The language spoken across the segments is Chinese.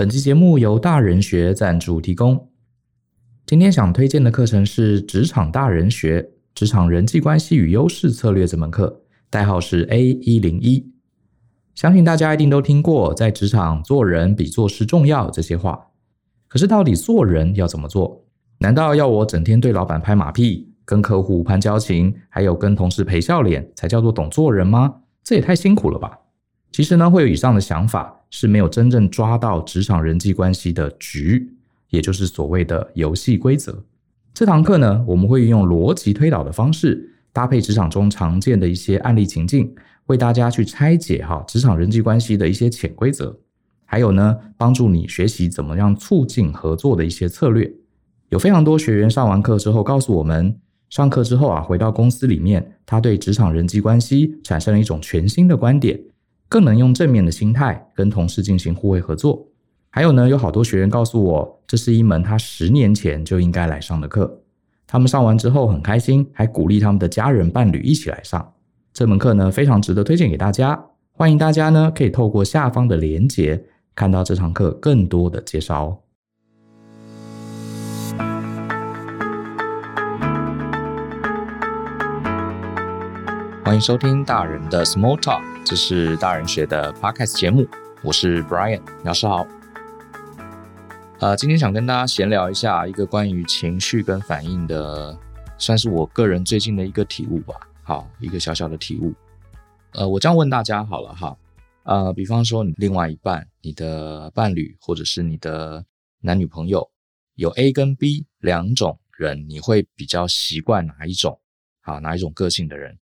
本期节目由大人学赞助提供。今天想推荐的课程是《职场大人学：职场人际关系与优势策略》这门课，代号是 A 一零一。相信大家一定都听过“在职场做人比做事重要”这些话。可是，到底做人要怎么做？难道要我整天对老板拍马屁，跟客户攀交情，还有跟同事陪笑脸，才叫做懂做人吗？这也太辛苦了吧！其实呢，会有以上的想法，是没有真正抓到职场人际关系的局，也就是所谓的游戏规则。这堂课呢，我们会运用逻辑推导的方式，搭配职场中常见的一些案例情境，为大家去拆解哈职场人际关系的一些潜规则，还有呢，帮助你学习怎么样促进合作的一些策略。有非常多学员上完课之后告诉我们，上课之后啊，回到公司里面，他对职场人际关系产生了一种全新的观点。更能用正面的心态跟同事进行互惠合作。还有呢，有好多学员告诉我，这是一门他十年前就应该来上的课。他们上完之后很开心，还鼓励他们的家人伴侣一起来上这门课呢，非常值得推荐给大家。欢迎大家呢，可以透过下方的链接看到这堂课更多的介绍哦。欢迎收听大人的 Small Talk，这是大人学的 Podcast 节目，我是 Brian，老师好。呃，今天想跟大家闲聊一下一个关于情绪跟反应的，算是我个人最近的一个体悟吧。好，一个小小的体悟。呃，我这样问大家好了哈，呃，比方说你另外一半，你的伴侣或者是你的男女朋友，有 A 跟 B 两种人，你会比较习惯哪一种？好，哪一种个性的人？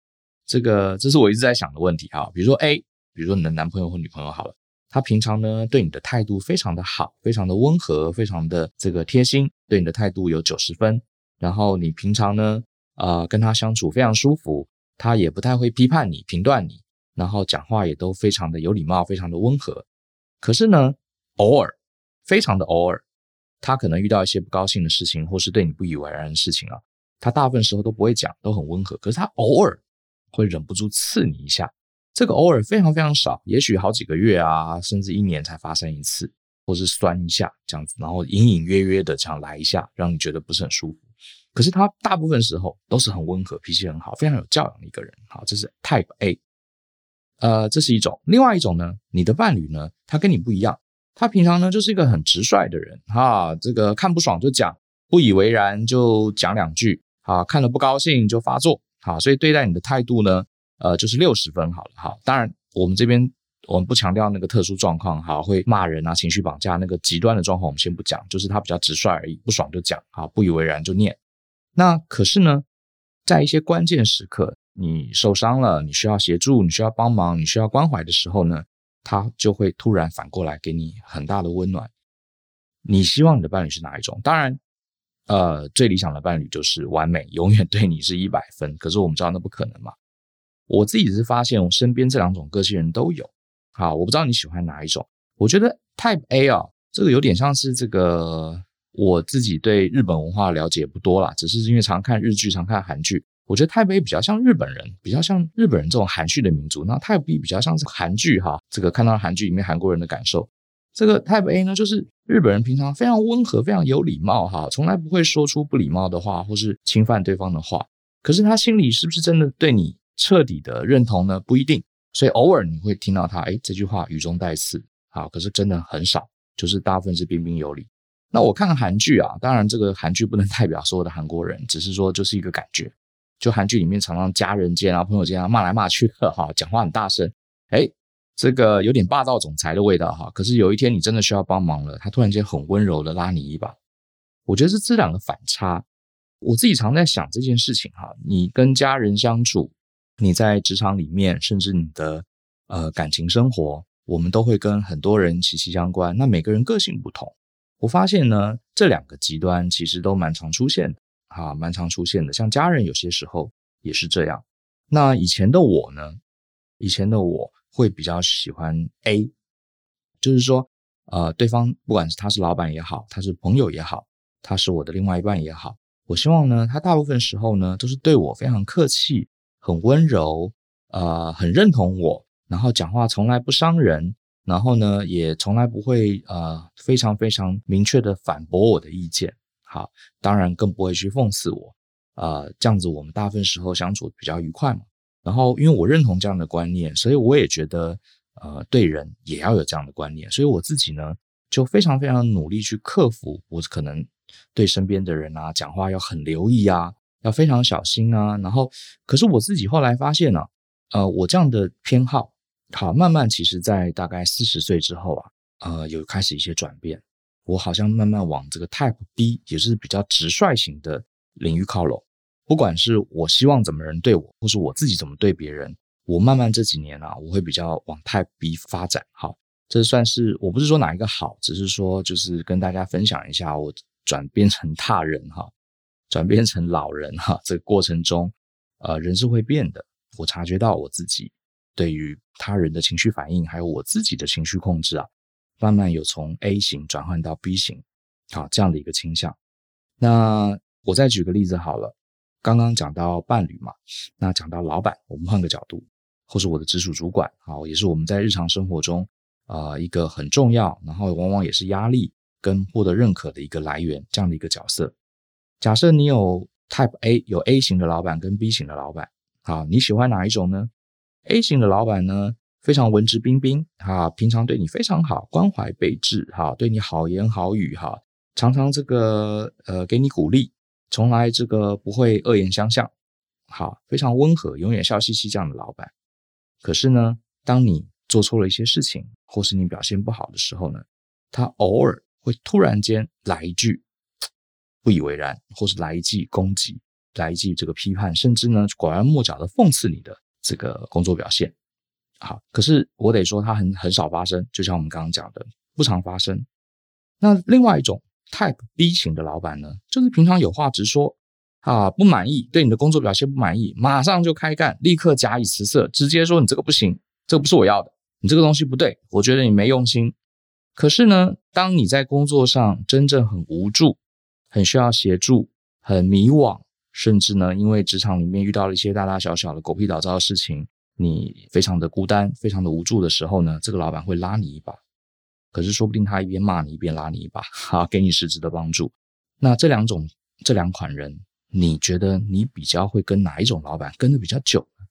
这个这是我一直在想的问题哈，比如说 A，比如说你的男朋友或女朋友好了，他平常呢对你的态度非常的好，非常的温和，非常的这个贴心，对你的态度有九十分。然后你平常呢，呃，跟他相处非常舒服，他也不太会批判你、评断你，然后讲话也都非常的有礼貌，非常的温和。可是呢，偶尔，非常的偶尔，他可能遇到一些不高兴的事情，或是对你不以为然的事情啊，他大部分时候都不会讲，都很温和。可是他偶尔。会忍不住刺你一下，这个偶尔非常非常少，也许好几个月啊，甚至一年才发生一次，或是酸一下这样子，然后隐隐约约的这样来一下，让你觉得不是很舒服。可是他大部分时候都是很温和，脾气很好，非常有教养的一个人。好，这是 Type A。呃，这是一种。另外一种呢，你的伴侣呢，他跟你不一样，他平常呢就是一个很直率的人哈，这个看不爽就讲，不以为然就讲两句，啊，看了不高兴就发作。好，所以对待你的态度呢，呃，就是六十分好了。好，当然我们这边我们不强调那个特殊状况，好，会骂人啊、情绪绑架那个极端的状况，我们先不讲，就是他比较直率而已，不爽就讲，好，不以为然就念。那可是呢，在一些关键时刻，你受伤了，你需要协助，你需要帮忙，你需要关怀的时候呢，他就会突然反过来给你很大的温暖。你希望你的伴侣是哪一种？当然。呃，最理想的伴侣就是完美，永远对你是一百分。可是我们知道那不可能嘛。我自己是发现，我身边这两种个性人都有。好，我不知道你喜欢哪一种。我觉得 Type A 啊，这个有点像是这个我自己对日本文化了解不多啦，只是因为常看日剧，常看韩剧。我觉得 Type A 比较像日本人，比较像日本人这种含蓄的民族。那 Type B 比较像是韩剧哈，这个看到韩剧里面韩国人的感受。这个 Type A 呢，就是日本人平常非常温和，非常有礼貌哈，从来不会说出不礼貌的话或是侵犯对方的话。可是他心里是不是真的对你彻底的认同呢？不一定。所以偶尔你会听到他，诶，这句话语中带刺，好，可是真的很少，就是大部分是彬彬有礼。那我看韩剧啊，当然这个韩剧不能代表所有的韩国人，只是说就是一个感觉。就韩剧里面常常家人间啊、朋友间啊骂来骂去的哈，讲话很大声，诶。这个有点霸道总裁的味道哈，可是有一天你真的需要帮忙了，他突然间很温柔的拉你一把，我觉得是这两个反差。我自己常在想这件事情哈，你跟家人相处，你在职场里面，甚至你的呃感情生活，我们都会跟很多人息息相关。那每个人个性不同，我发现呢，这两个极端其实都蛮常出现的哈，蛮常出现的。像家人有些时候也是这样。那以前的我呢，以前的我。会比较喜欢 A，就是说，呃，对方不管是他是老板也好，他是朋友也好，他是我的另外一半也好，我希望呢，他大部分时候呢都是对我非常客气，很温柔，呃，很认同我，然后讲话从来不伤人，然后呢，也从来不会呃非常非常明确的反驳我的意见。好，当然更不会去讽刺我。呃，这样子我们大部分时候相处比较愉快嘛。然后，因为我认同这样的观念，所以我也觉得呃对人也要有这样的观念。所以我自己呢，就非常非常努力去克服我可能对身边的人啊讲话要很留意啊，要非常小心啊。然后，可是我自己后来发现呢、呃，我这样的偏好。好，慢慢其实，在大概四十岁之后啊，呃，有开始一些转变。我好像慢慢往这个 Type B，也是比较直率型的领域靠拢。不管是我希望怎么人对我，或是我自己怎么对别人，我慢慢这几年啊，我会比较往太 B 发展。好，这算是我不是说哪一个好，只是说就是跟大家分享一下我转变成大人哈，转变成老人哈，这个过程中，呃，人是会变的。我察觉到我自己。对于他人的情绪反应，还有我自己的情绪控制啊，慢慢有从 A 型转换到 B 型，好，这样的一个倾向。那我再举个例子好了，刚刚讲到伴侣嘛，那讲到老板，我们换个角度，或是我的直属主管，啊，也是我们在日常生活中啊、一个很重要，然后往往也是压力跟获得认可的一个来源，这样的一个角色。假设你有 Type A，有 A 型的老板跟 B 型的老板，好，你喜欢哪一种呢？A 型的老板呢，非常文质彬彬，哈，平常对你非常好，关怀备至，哈，对你好言好语，哈，常常这个呃给你鼓励，从来这个不会恶言相向，好，非常温和，永远笑嘻嘻这样的老板。可是呢，当你做错了一些事情，或是你表现不好的时候呢，他偶尔会突然间来一句不以为然，或是来一记攻击，来一记这个批判，甚至呢拐弯抹角的讽刺你的。这个工作表现好，可是我得说，它很很少发生，就像我们刚刚讲的，不常发生。那另外一种 Type B 型的老板呢，就是平常有话直说啊，不满意，对你的工作表现不满意，马上就开干，立刻假以辞色，直接说你这个不行，这个不是我要的，你这个东西不对，我觉得你没用心。可是呢，当你在工作上真正很无助，很需要协助，很迷惘。甚至呢，因为职场里面遇到了一些大大小小的狗屁倒灶的事情，你非常的孤单，非常的无助的时候呢，这个老板会拉你一把。可是说不定他一边骂你，一边拉你一把，哈，给你实质的帮助。那这两种这两款人，你觉得你比较会跟哪一种老板跟得比较久呢？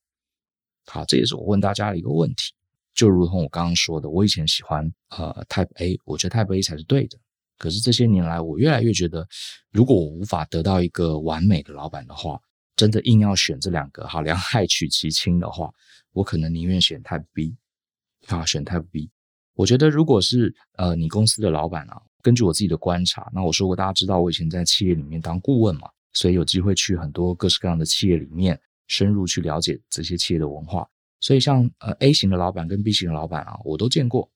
好，这也是我问大家的一个问题。就如同我刚刚说的，我以前喜欢呃 Type A，我觉得 Type A 才是对的。可是这些年来，我越来越觉得，如果我无法得到一个完美的老板的话，真的硬要选这两个，好，两害取其轻的话，我可能宁愿选 Type B，啊，选 Type B。我觉得，如果是呃你公司的老板啊，根据我自己的观察，那我说过，大家知道我以前在企业里面当顾问嘛，所以有机会去很多各式各样的企业里面深入去了解这些企业的文化。所以像呃 A 型的老板跟 B 型的老板啊，我都见过。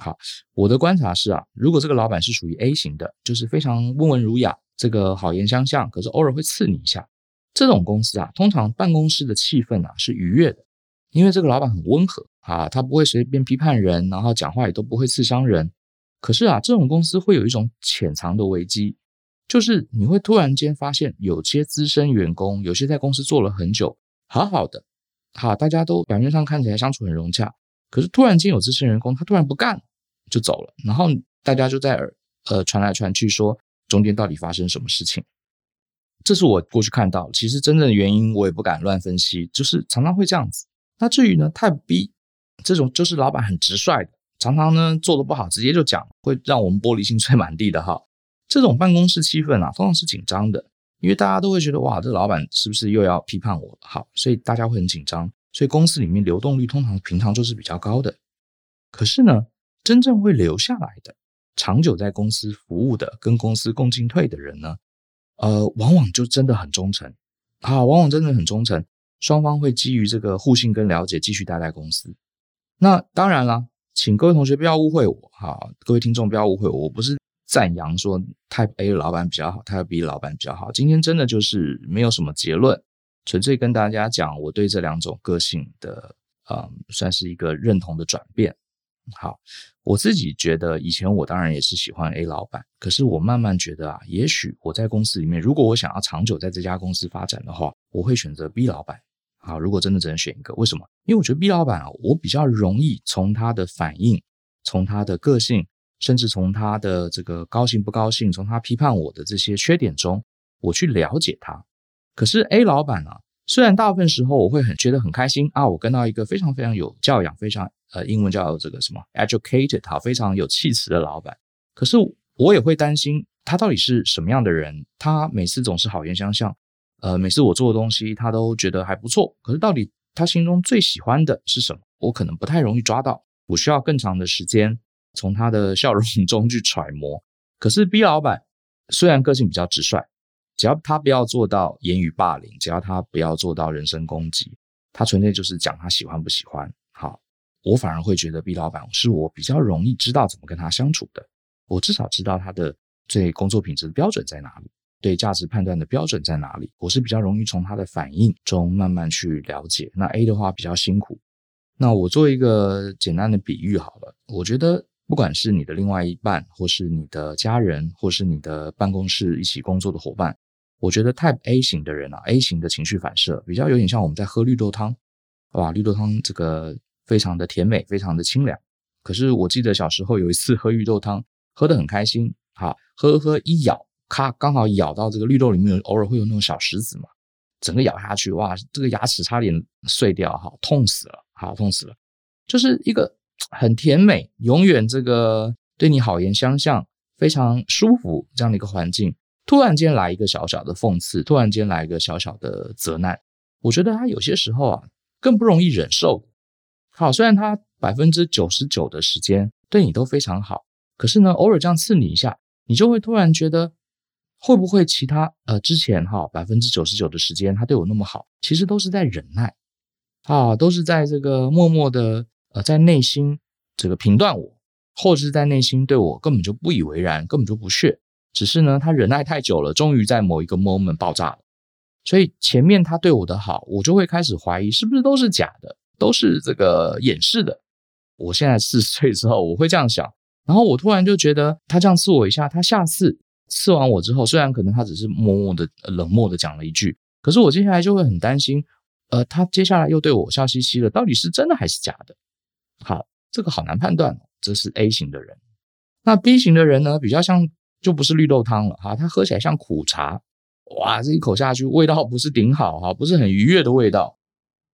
好，我的观察是啊，如果这个老板是属于 A 型的，就是非常温文儒雅，这个好言相向，可是偶尔会刺你一下，这种公司啊，通常办公室的气氛啊是愉悦的，因为这个老板很温和啊，他不会随便批判人，然后讲话也都不会刺伤人。可是啊，这种公司会有一种潜藏的危机，就是你会突然间发现，有些资深员工，有些在公司做了很久，好好的，哈，大家都表面上看起来相处很融洽。可是突然间有资深员工，他突然不干就走了，然后大家就在耳呃传来传去说中间到底发生什么事情？这是我过去看到，其实真正的原因我也不敢乱分析，就是常常会这样子。那至于呢，Type B 这种就是老板很直率的，常常呢做的不好直接就讲，会让我们玻璃心碎满地的哈。这种办公室气氛啊，通常是紧张的，因为大家都会觉得哇，这老板是不是又要批判我了？好，所以大家会很紧张。所以公司里面流动率通常平常就是比较高的，可是呢，真正会留下来的、长久在公司服务的、跟公司共进退的人呢，呃，往往就真的很忠诚啊，往往真的很忠诚，双方会基于这个互信跟了解继续待在公司。那当然了，请各位同学不要误会我哈，各位听众不要误会我，我不是赞扬说 Type A 的老板比较好，Type B 的老板比较好，今天真的就是没有什么结论。纯粹跟大家讲，我对这两种个性的，嗯，算是一个认同的转变。好，我自己觉得以前我当然也是喜欢 A 老板，可是我慢慢觉得啊，也许我在公司里面，如果我想要长久在这家公司发展的话，我会选择 B 老板。啊，如果真的只能选一个，为什么？因为我觉得 B 老板啊，我比较容易从他的反应从他的个性，甚至从他的这个高兴不高兴，从他批判我的这些缺点中，我去了解他。可是 A 老板啊，虽然大部分时候我会很觉得很开心啊，我跟到一个非常非常有教养、非常呃英文叫这个什么 educated 啊，非常有气质的老板，可是我也会担心他到底是什么样的人。他每次总是好言相向，呃，每次我做的东西他都觉得还不错。可是到底他心中最喜欢的是什么？我可能不太容易抓到，我需要更长的时间从他的笑容 中去揣摩。可是 B 老板虽然个性比较直率。只要他不要做到言语霸凌，只要他不要做到人身攻击，他纯粹就是讲他喜欢不喜欢。好，我反而会觉得 B 老板是我比较容易知道怎么跟他相处的。我至少知道他的最工作品质的标准在哪里，对价值判断的标准在哪里。我是比较容易从他的反应中慢慢去了解。那 A 的话比较辛苦。那我做一个简单的比喻好了，我觉得。不管是你的另外一半，或是你的家人，或是你的办公室一起工作的伙伴，我觉得 Type A 型的人啊，A 型的情绪反射比较有点像我们在喝绿豆汤，哇，绿豆汤这个非常的甜美，非常的清凉。可是我记得小时候有一次喝绿豆汤，喝得很开心，好，喝喝一咬，咔，刚好咬到这个绿豆里面，偶尔会有那种小石子嘛，整个咬下去，哇，这个牙齿差点碎掉，哈，痛死了，好，痛死了，就是一个。很甜美，永远这个对你好言相向，非常舒服这样的一个环境，突然间来一个小小的讽刺，突然间来一个小小的责难，我觉得他有些时候啊更不容易忍受。好，虽然他百分之九十九的时间对你都非常好，可是呢，偶尔这样刺你一下，你就会突然觉得，会不会其他呃之前哈百分之九十九的时间他对我那么好，其实都是在忍耐，啊，都是在这个默默的。呃，在内心这个评断我，或者是在内心对我根本就不以为然，根本就不屑。只是呢，他忍耐太久了，终于在某一个 moment 爆炸了。所以前面他对我的好，我就会开始怀疑是不是都是假的，都是这个掩饰的。我现在四十岁之后，我会这样想。然后我突然就觉得他这样刺我一下，他下次刺完我之后，虽然可能他只是默默的冷漠的讲了一句，可是我接下来就会很担心，呃，他接下来又对我笑嘻嘻的，到底是真的还是假的？好，这个好难判断哦。这是 A 型的人，那 B 型的人呢？比较像，就不是绿豆汤了哈，他喝起来像苦茶，哇，这一口下去，味道不是顶好哈，不是很愉悦的味道。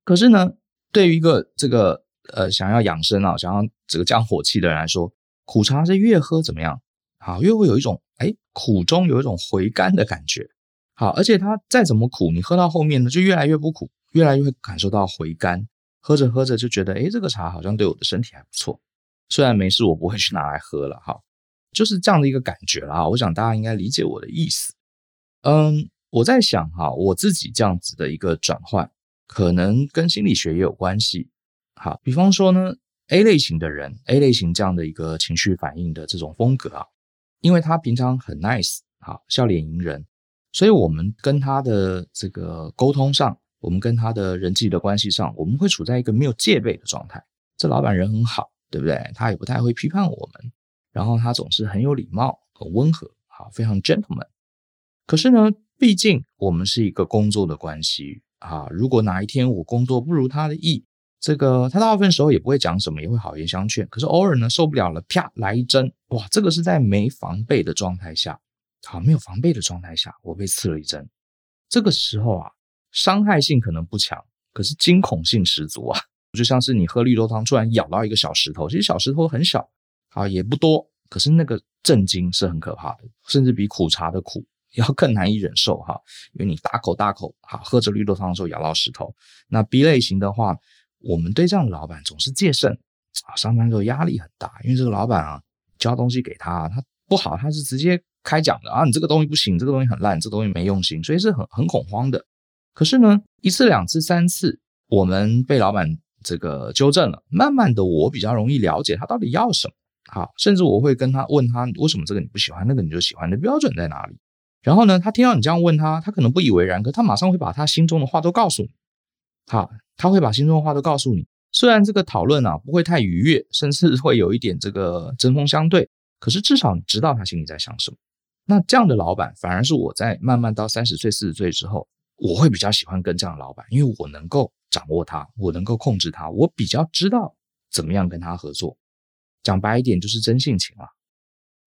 可是呢，对于一个这个呃想要养生啊，想要这个降火气的人来说，苦茶是越喝怎么样？好，越会有一种哎苦中有一种回甘的感觉。好，而且它再怎么苦，你喝到后面呢，就越来越不苦，越来越会感受到回甘。喝着喝着就觉得，哎，这个茶好像对我的身体还不错。虽然没事，我不会去拿来喝了哈，就是这样的一个感觉啦。我想大家应该理解我的意思。嗯，我在想哈，我自己这样子的一个转换，可能跟心理学也有关系。好，比方说呢，A 类型的人，A 类型这样的一个情绪反应的这种风格啊，因为他平常很 nice，好，笑脸迎人，所以我们跟他的这个沟通上。我们跟他的人际的关系上，我们会处在一个没有戒备的状态。这老板人很好，对不对？他也不太会批判我们，然后他总是很有礼貌、很温和，好，非常 gentleman。可是呢，毕竟我们是一个工作的关系啊。如果哪一天我工作不如他的意，这个他大部分时候也不会讲什么，也会好言相劝。可是偶尔呢，受不了了，啪来一针，哇，这个是在没防备的状态下，好，没有防备的状态下，我被刺了一针。这个时候啊。伤害性可能不强，可是惊恐性十足啊！就像是你喝绿豆汤，突然咬到一个小石头，其实小石头很小啊，也不多，可是那个震惊是很可怕的，甚至比苦茶的苦要更难以忍受哈。因为你大口大口哈喝着绿豆汤的时候咬到石头。那 B 类型的话，我们对这样的老板总是戒慎啊，上班之后压力很大，因为这个老板啊交东西给他，他不好，他是直接开讲的啊，你这个东西不行，这个东西很烂，这东西没用心，所以是很很恐慌的。可是呢，一次、两次、三次，我们被老板这个纠正了。慢慢的，我比较容易了解他到底要什么。好，甚至我会跟他问他，为什么这个你不喜欢，那个你就喜欢的标准在哪里？然后呢，他听到你这样问他，他可能不以为然，可他马上会把他心中的话都告诉你。好，他会把心中的话都告诉你。虽然这个讨论啊不会太愉悦，甚至会有一点这个针锋相对，可是至少你知道他心里在想什么。那这样的老板，反而是我在慢慢到三十岁、四十岁之后。我会比较喜欢跟这样的老板，因为我能够掌握他，我能够控制他，我比较知道怎么样跟他合作。讲白一点就是真性情啊。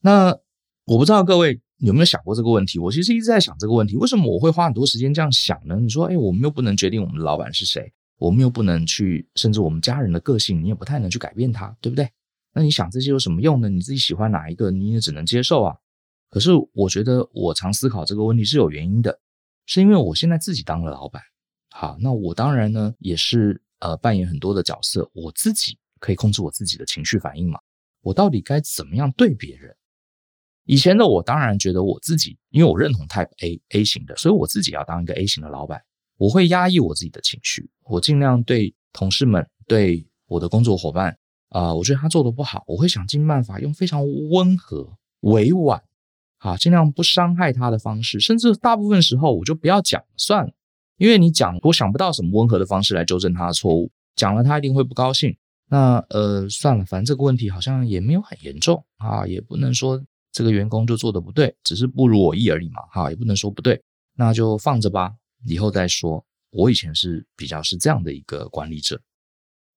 那我不知道各位有没有想过这个问题？我其实一直在想这个问题：为什么我会花很多时间这样想呢？你说，哎，我们又不能决定我们的老板是谁，我们又不能去，甚至我们家人的个性，你也不太能去改变他，对不对？那你想这些有什么用呢？你自己喜欢哪一个，你也只能接受啊。可是我觉得，我常思考这个问题是有原因的，是因为我现在自己当了老板。好，那我当然呢也是呃扮演很多的角色，我自己可以控制我自己的情绪反应嘛。我到底该怎么样对别人？以前的我当然觉得我自己，因为我认同 Type A A 型的，所以我自己要当一个 A 型的老板。我会压抑我自己的情绪，我尽量对同事们、对我的工作伙伴啊、我觉得他做的不好，我会想尽办法用非常温和、委婉，啊，尽量不伤害他的方式，甚至大部分时候我就不要讲算了，因为你讲，我想不到什么温和的方式来纠正他的错误，讲了他一定会不高兴。那呃，算了，反正这个问题好像也没有很严重啊，也不能说。这个员工就做的不对，只是不如我意而已嘛，哈，也不能说不对，那就放着吧，以后再说。我以前是比较是这样的一个管理者，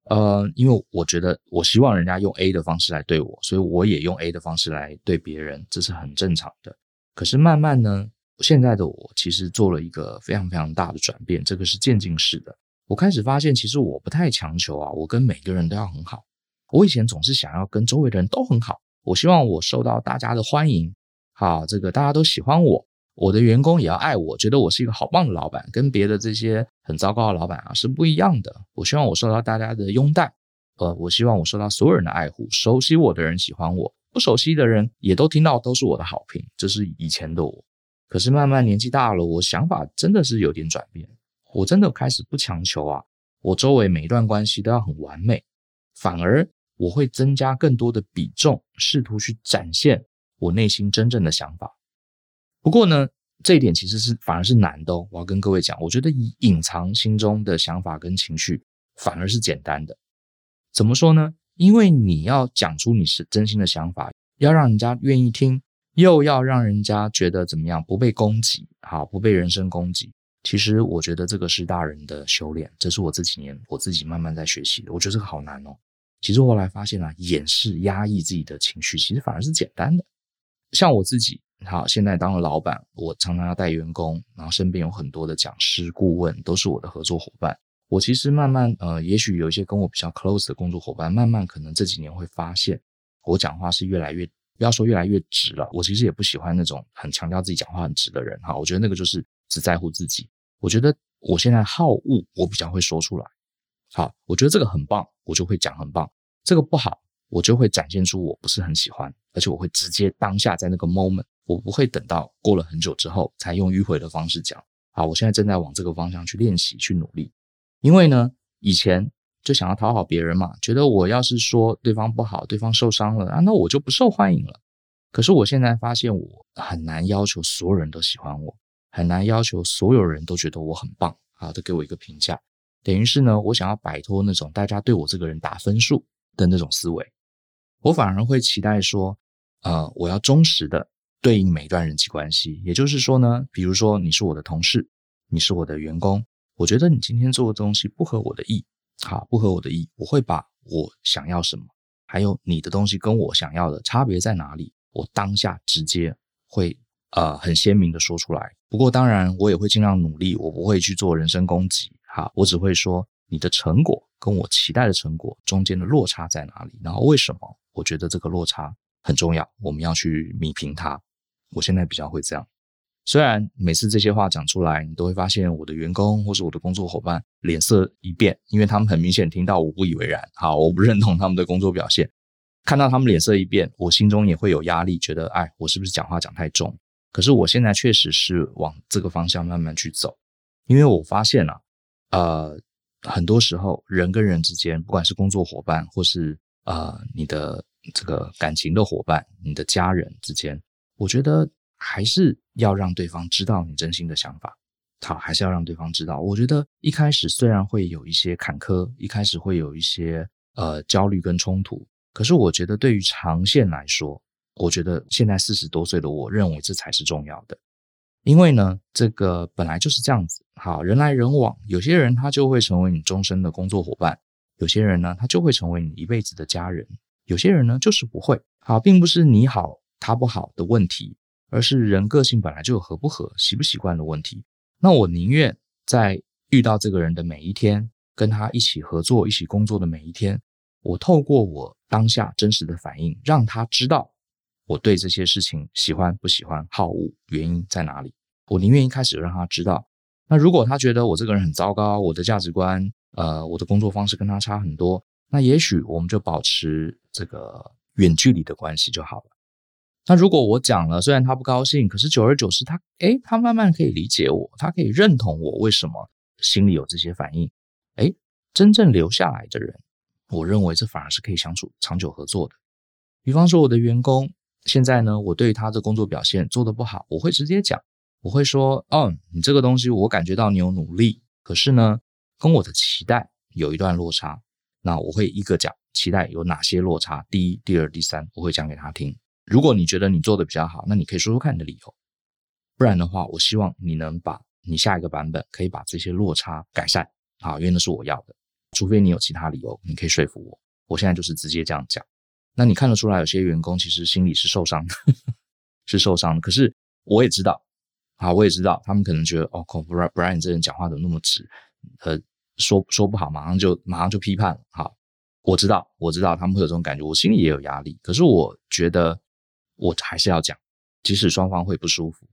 呃，因为我觉得我希望人家用 A 的方式来对我，所以我也用 A 的方式来对别人，这是很正常的。可是慢慢呢，现在的我其实做了一个非常非常大的转变，这个是渐进式的。我开始发现，其实我不太强求啊，我跟每个人都要很好。我以前总是想要跟周围的人都很好。我希望我受到大家的欢迎，好，这个大家都喜欢我，我的员工也要爱我，觉得我是一个好棒的老板，跟别的这些很糟糕的老板啊是不一样的。我希望我受到大家的拥戴，呃，我希望我受到所有人的爱护，熟悉我的人喜欢我，不熟悉的人也都听到都是我的好评。这是以前的我，可是慢慢年纪大了，我想法真的是有点转变，我真的开始不强求啊，我周围每一段关系都要很完美，反而。我会增加更多的比重，试图去展现我内心真正的想法。不过呢，这一点其实是反而是难的哦。我要跟各位讲，我觉得以隐藏心中的想法跟情绪，反而是简单的。怎么说呢？因为你要讲出你是真心的想法，要让人家愿意听，又要让人家觉得怎么样，不被攻击，好，不被人身攻击。其实我觉得这个是大人的修炼，这是我这几年我自己慢慢在学习的。我觉得这个好难哦。其实后来发现啊，掩饰、压抑自己的情绪，其实反而是简单的。像我自己，好，现在当了老板，我常常要带员工，然后身边有很多的讲师、顾问，都是我的合作伙伴。我其实慢慢，呃，也许有一些跟我比较 close 的工作伙伴，慢慢可能这几年会发现，我讲话是越来越，不要说越来越直了。我其实也不喜欢那种很强调自己讲话很直的人，哈，我觉得那个就是只在乎自己。我觉得我现在好恶，我比较会说出来。好，我觉得这个很棒，我就会讲很棒。这个不好，我就会展现出我不是很喜欢，而且我会直接当下在那个 moment，我不会等到过了很久之后才用迂回的方式讲。好，我现在正在往这个方向去练习、去努力。因为呢，以前就想要讨好别人嘛，觉得我要是说对方不好，对方受伤了啊，那我就不受欢迎了。可是我现在发现，我很难要求所有人都喜欢我，很难要求所有人都觉得我很棒，好，都给我一个评价。等于是呢，我想要摆脱那种大家对我这个人打分数。的那种思维，我反而会期待说，呃，我要忠实的对应每一段人际关系。也就是说呢，比如说你是我的同事，你是我的员工，我觉得你今天做的东西不合我的意，好，不合我的意，我会把我想要什么，还有你的东西跟我想要的差别在哪里，我当下直接会呃很鲜明的说出来。不过当然，我也会尽量努力，我不会去做人身攻击，哈，我只会说。你的成果跟我期待的成果中间的落差在哪里？然后为什么我觉得这个落差很重要？我们要去弥平它。我现在比较会这样。虽然每次这些话讲出来，你都会发现我的员工或是我的工作伙伴脸色一变，因为他们很明显听到我不以为然，好，我不认同他们的工作表现。看到他们脸色一变，我心中也会有压力，觉得哎，我是不是讲话讲太重？可是我现在确实是往这个方向慢慢去走，因为我发现啊，呃。很多时候，人跟人之间，不管是工作伙伴，或是呃你的这个感情的伙伴，你的家人之间，我觉得还是要让对方知道你真心的想法。好，还是要让对方知道。我觉得一开始虽然会有一些坎坷，一开始会有一些呃焦虑跟冲突，可是我觉得对于长线来说，我觉得现在四十多岁的我认为这才是重要的。因为呢，这个本来就是这样子，好，人来人往，有些人他就会成为你终身的工作伙伴，有些人呢，他就会成为你一辈子的家人。有些人呢就是不会。好，并不是你好他不好的问题，而是人个性本来就有合不合、习不习惯的问题。那我宁愿在遇到这个人的每一天，跟他一起合作、一起工作的每一天，我透过我当下真实的反应，让他知道我对这些事情喜欢不喜欢、好恶原因在哪里。我宁愿一开始让他知道。那如果他觉得我这个人很糟糕，我的价值观，呃，我的工作方式跟他差很多，那也许我们就保持这个。远距离的关系就好了。那如果我讲了，虽然他不高兴，可是久而久之，他诶，他慢慢可以理解我，他可以认同我为什么心里有这些反应。诶，真正留下来的人，我认为这反而是可以相处长久合作的。比方说我的员工，现在呢，我对他的工作表现做得不好，我会直接讲，我会说，哦，你这个东西我感觉到你有努力，可是呢，跟我的期待有一段落差，那我会一个讲。期待有哪些落差？第一、第二、第三，我会讲给他听。如果你觉得你做的比较好，那你可以说说看你的理由。不然的话，我希望你能把你下一个版本可以把这些落差改善啊，因为那是我要的。除非你有其他理由，你可以说服我。我现在就是直接这样讲。那你看得出来，有些员工其实心里是受伤的，是受伤的。可是我也知道，啊，我也知道，他们可能觉得哦，Brian 这人讲话怎么那么直？呃，说说不好，马上就马上就批判了，好。我知道，我知道他们会有这种感觉，我心里也有压力。可是我觉得我还是要讲，即使双方会不舒服。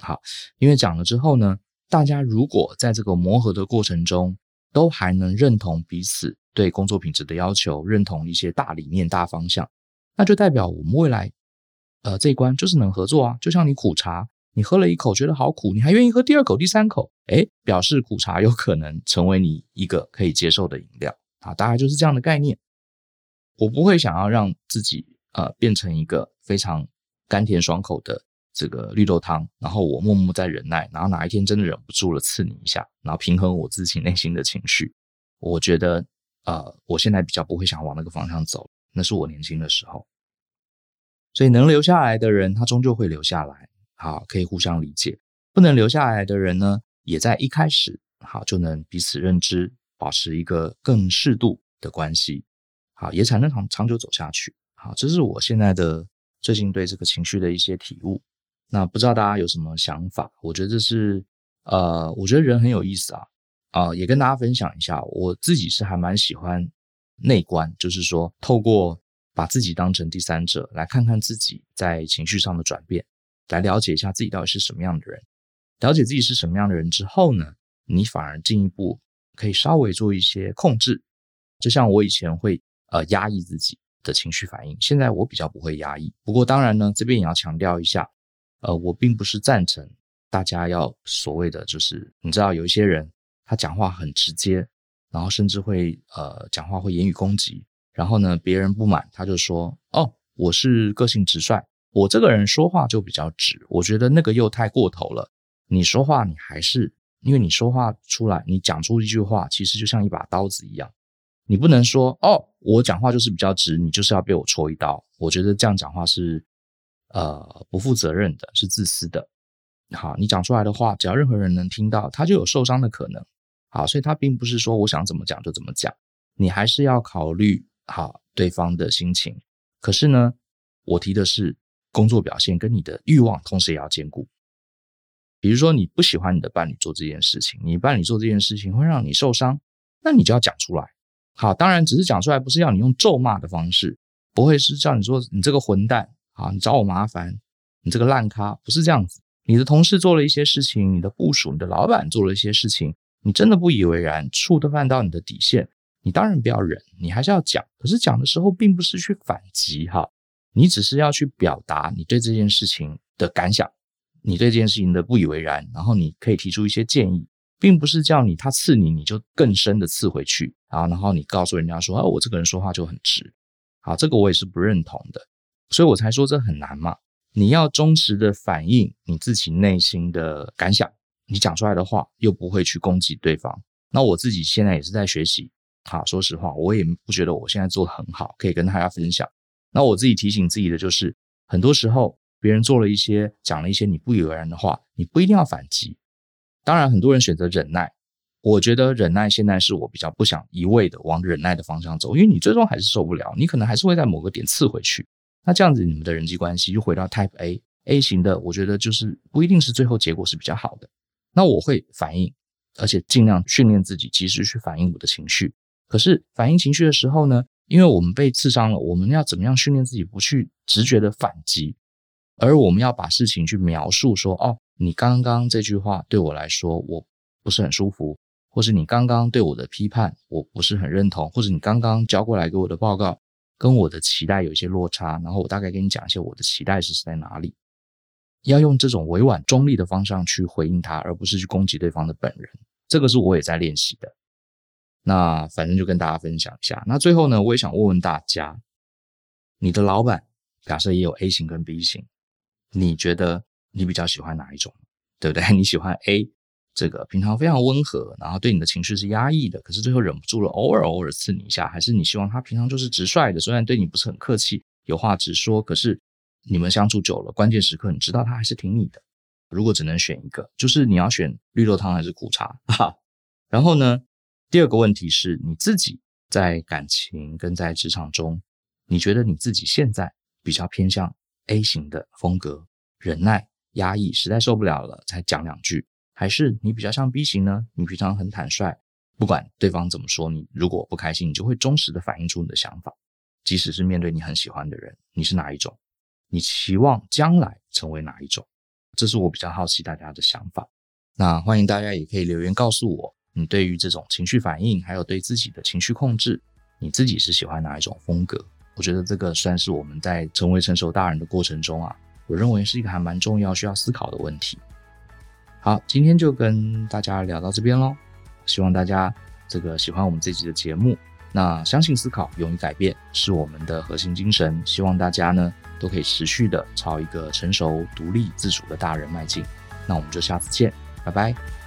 好，因为讲了之后呢，大家如果在这个磨合的过程中都还能认同彼此对工作品质的要求，认同一些大理念、大方向，那就代表我们未来呃这一关就是能合作啊。就像你苦茶，你喝了一口觉得好苦，你还愿意喝第二口、第三口，诶，表示苦茶有可能成为你一个可以接受的饮料。啊，大概就是这样的概念。我不会想要让自己呃变成一个非常甘甜爽口的这个绿豆汤，然后我默默在忍耐，然后哪一天真的忍不住了刺你一下，然后平衡我自己内心的情绪。我觉得呃，我现在比较不会想往那个方向走，那是我年轻的时候。所以能留下来的人，他终究会留下来，好，可以互相理解；不能留下来的人呢，也在一开始好就能彼此认知。保持一个更适度的关系，好，也才能长长久走下去。好，这是我现在的最近对这个情绪的一些体悟。那不知道大家有什么想法？我觉得这是呃，我觉得人很有意思啊啊、也跟大家分享一下。我自己是还蛮喜欢内观，就是说透过把自己当成第三者，来看看自己在情绪上的转变，来了解一下自己到底是什么样的人。了解自己是什么样的人之后呢，你反而进一步。可以稍微做一些控制，就像我以前会呃压抑自己的情绪反应，现在我比较不会压抑。不过当然呢，这边也要强调一下，呃，我并不是赞成大家要所谓的就是你知道有一些人他讲话很直接，然后甚至会呃讲话会言语攻击，然后呢别人不满他就说哦，我是个性直率，我这个人说话就比较直，我觉得那个又太过头了。你说话你还是。因为你说话出来，你讲出一句话，其实就像一把刀子一样。你不能说哦，我讲话就是比较直，你就是要被我戳一刀。我觉得这样讲话是呃不负责任的，是自私的。好，你讲出来的话，只要任何人能听到，他就有受伤的可能。好，所以他并不是说我想怎么讲就怎么讲，你还是要考虑好对方的心情。可是呢，我提的是工作表现跟你的欲望，同时也要兼顾。比如说，你不喜欢你的伴侣做这件事情，你伴侣做这件事情会让你受伤，那你就要讲出来。好，当然只是讲出来，不是要你用咒骂的方式，不会是叫你说你这个混蛋，好，你找我麻烦，你这个烂咖，不是这样子。你的同事做了一些事情，你的部署、你的老板做了一些事情，你真的不以为然，触犯到你的底线，你当然不要忍，你还是要讲。可是讲的时候，并不是去反击哈，你只是要去表达你对这件事情的感想。你对这件事情的不以为然，然后你可以提出一些建议，并不是叫你他刺你，你就更深的刺回去啊。然后你告诉人家说啊，我这个人说话就很直，好，这个我也是不认同的，所以我才说这很难嘛。你要忠实的反映你自己内心的感想，你讲出来的话又不会去攻击对方。那我自己现在也是在学习，好，说实话，我也不觉得我现在做的很好，可以跟大家分享。那我自己提醒自己的就是，很多时候。别人做了一些、讲了一些你不以为然的话，你不一定要反击。当然，很多人选择忍耐，我觉得忍耐现在是我比较不想一味的往忍耐的方向走，因为你最终还是受不了，你可能还是会在某个点刺回去。那这样子，你们的人际关系就回到 Type A A 型的，我觉得就是不一定是最后结果是比较好的。那我会反应，而且尽量训练自己及时去反应我的情绪。可是反应情绪的时候呢，因为我们被刺伤了，我们要怎么样训练自己不去直觉的反击，而我们要把事情去描述说：哦，你刚刚这句话对我来说，我不是很舒服。或是你刚刚对我的批判，我不是很认同；或者你刚刚交过来给我的报告，跟我的期待有一些落差，然后我大概跟你讲一些我的期待是在哪里。要用这种委婉中立的方向去回应他，而不是去攻击对方的本人。这个是我也在练习的。那反正就跟大家分享一下。那最后呢，我也想问问大家，你的老板假设也有 A 型跟 B 型，你觉得你比较喜欢哪一种？对不对？你喜欢 A？这个平常非常温和，然后对你的情绪是压抑的，可是最后忍不住了，偶尔偶尔刺你一下，还是你希望他平常就是直率的，虽然对你不是很客气，有话直说，可是你们相处久了，关键时刻你知道他还是挺你的。如果只能选一个，就是你要选绿豆汤还是苦茶？哈。然后呢，第二个问题是你自己在感情跟在职场中，你觉得你自己现在比较偏向 A 型的风格，忍耐、压抑，实在受不了了才讲两句。还是你比较像 B 型呢？你平常很坦率，不管对方怎么说，你如果不开心，你就会忠实的反映出你的想法，即使是面对你很喜欢的人，你是哪一种？你期望将来成为哪一种？这是我比较好奇大家的想法。那欢迎大家也可以留言告诉我，你对于这种情绪反应，还有对自己的情绪控制，你自己是喜欢哪一种风格？我觉得这个算是我们在成为成熟大人的过程中啊，我认为是一个还蛮重要需要思考的问题。好，今天就跟大家聊到这边喽。希望大家这个喜欢我们这集的节目。那相信思考，勇于改变是我们的核心精神。希望大家呢都可以持续的朝一个成熟、独立、自主的大人迈进。那我们就下次见，拜拜。